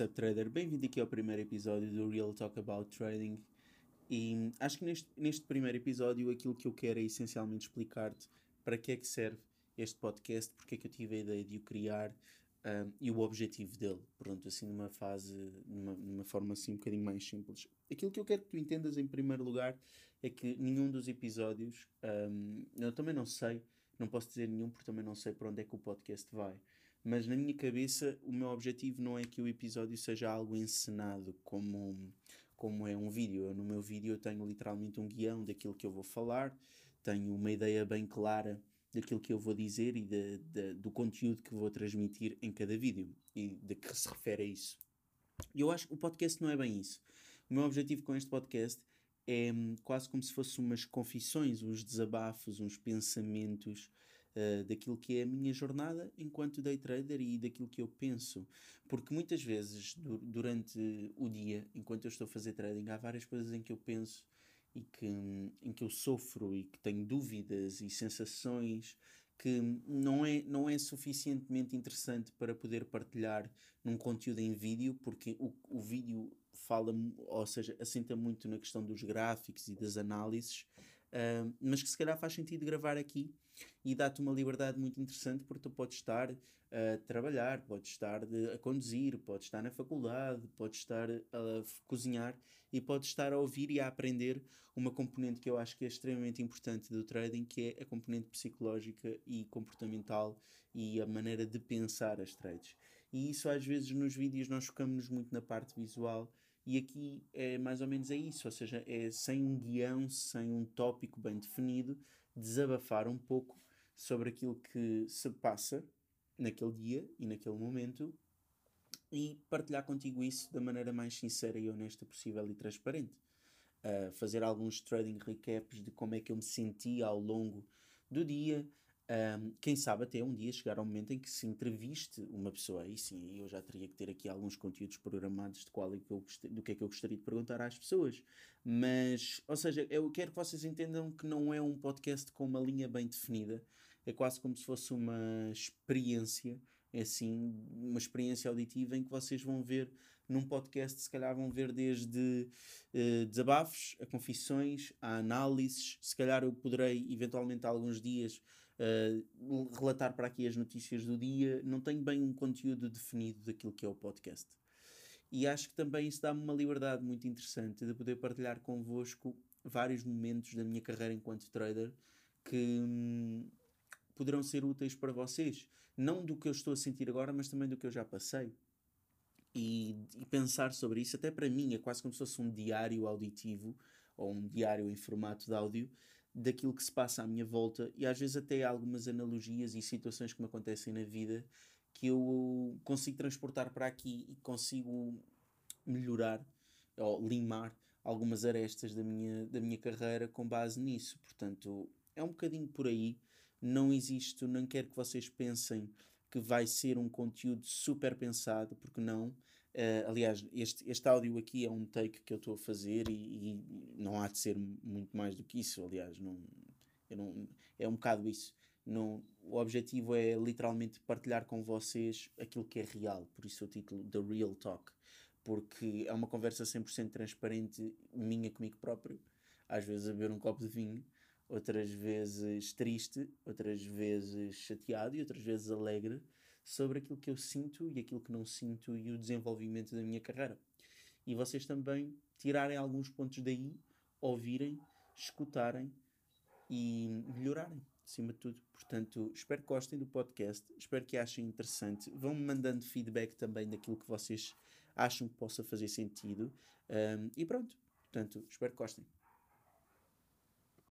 What's up, trader? Bem-vindo aqui ao primeiro episódio do Real Talk About Trading. E acho que neste, neste primeiro episódio aquilo que eu quero é essencialmente explicar-te para que é que serve este podcast, porque é que eu tive a ideia de o criar um, e o objetivo dele. Pronto, assim numa fase, numa, numa forma assim um bocadinho mais simples. Aquilo que eu quero que tu entendas em primeiro lugar é que nenhum dos episódios, um, eu também não sei, não posso dizer nenhum porque também não sei para onde é que o podcast vai mas na minha cabeça o meu objetivo não é que o episódio seja algo encenado como, como é um vídeo. Eu, no meu vídeo eu tenho literalmente um guião daquilo que eu vou falar, tenho uma ideia bem clara daquilo que eu vou dizer e de, de, do conteúdo que vou transmitir em cada vídeo e de que se refere a isso. E eu acho que o podcast não é bem isso. O meu objetivo com este podcast é hum, quase como se fossem umas confissões, uns desabafos, uns pensamentos uh, daquilo que é a minha jornada enquanto day trader e daquilo que eu penso. Porque muitas vezes, du durante o dia, enquanto eu estou a fazer trading, há várias coisas em que eu penso e que, em que eu sofro e que tenho dúvidas e sensações que não é, não é suficientemente interessante para poder partilhar num conteúdo em vídeo, porque o, o vídeo fala, ou seja, assenta muito na questão dos gráficos e das análises, uh, mas que se calhar faz sentido gravar aqui e dá-te uma liberdade muito interessante porque tu podes estar a trabalhar, podes estar a conduzir, podes estar na faculdade, podes estar a cozinhar e podes estar a ouvir e a aprender uma componente que eu acho que é extremamente importante do trading, que é a componente psicológica e comportamental e a maneira de pensar as trades. E isso às vezes nos vídeos nós focamos muito na parte visual e aqui é mais ou menos é isso, ou seja, é sem um guião, sem um tópico bem definido, desabafar um pouco sobre aquilo que se passa naquele dia e naquele momento e partilhar contigo isso da maneira mais sincera e honesta possível e transparente. Uh, fazer alguns trading recaps de como é que eu me senti ao longo do dia, um, quem sabe até um dia chegar ao momento em que se entreviste uma pessoa, aí sim, eu já teria que ter aqui alguns conteúdos programados de qual é que eu do que é que eu gostaria de perguntar às pessoas. Mas, ou seja, eu quero que vocês entendam que não é um podcast com uma linha bem definida, é quase como se fosse uma experiência assim uma experiência auditiva em que vocês vão ver num podcast, se calhar vão ver desde uh, desabafos, a confissões, a análises, se calhar eu poderei eventualmente alguns dias uh, relatar para aqui as notícias do dia, não tenho bem um conteúdo definido daquilo que é o podcast. E acho que também isso dá-me uma liberdade muito interessante de poder partilhar convosco vários momentos da minha carreira enquanto trader que, hum, poderão ser úteis para vocês. Não do que eu estou a sentir agora, mas também do que eu já passei. E, e, pensar sobre isso, até para mim, é quase como se fosse um diário auditivo ou um diário em formato de áudio daquilo que se passa à minha volta e às vezes até algumas analogias e situações que me acontecem na vida que eu consigo transportar para aqui e consigo melhorar ou limar algumas arestas da minha, da minha carreira com base nisso. Portanto, é um bocadinho por aí não existe, não quero que vocês pensem que vai ser um conteúdo super pensado, porque não. Uh, aliás, este, este áudio aqui é um take que eu estou a fazer e, e, não há de ser muito mais do que isso. Aliás, não, não, é um bocado isso. Não, o objetivo é literalmente partilhar com vocês aquilo que é real, por isso o título The Real Talk, porque é uma conversa 100% transparente minha comigo próprio, às vezes a beber um copo de vinho, outras vezes triste, outras vezes chateado e outras vezes alegre sobre aquilo que eu sinto e aquilo que não sinto e o desenvolvimento da minha carreira. E vocês também tirarem alguns pontos daí, ouvirem, escutarem e melhorarem, acima de tudo. Portanto, espero que gostem do podcast, espero que achem interessante. Vão-me mandando feedback também daquilo que vocês acham que possa fazer sentido. Um, e pronto, portanto, espero que gostem.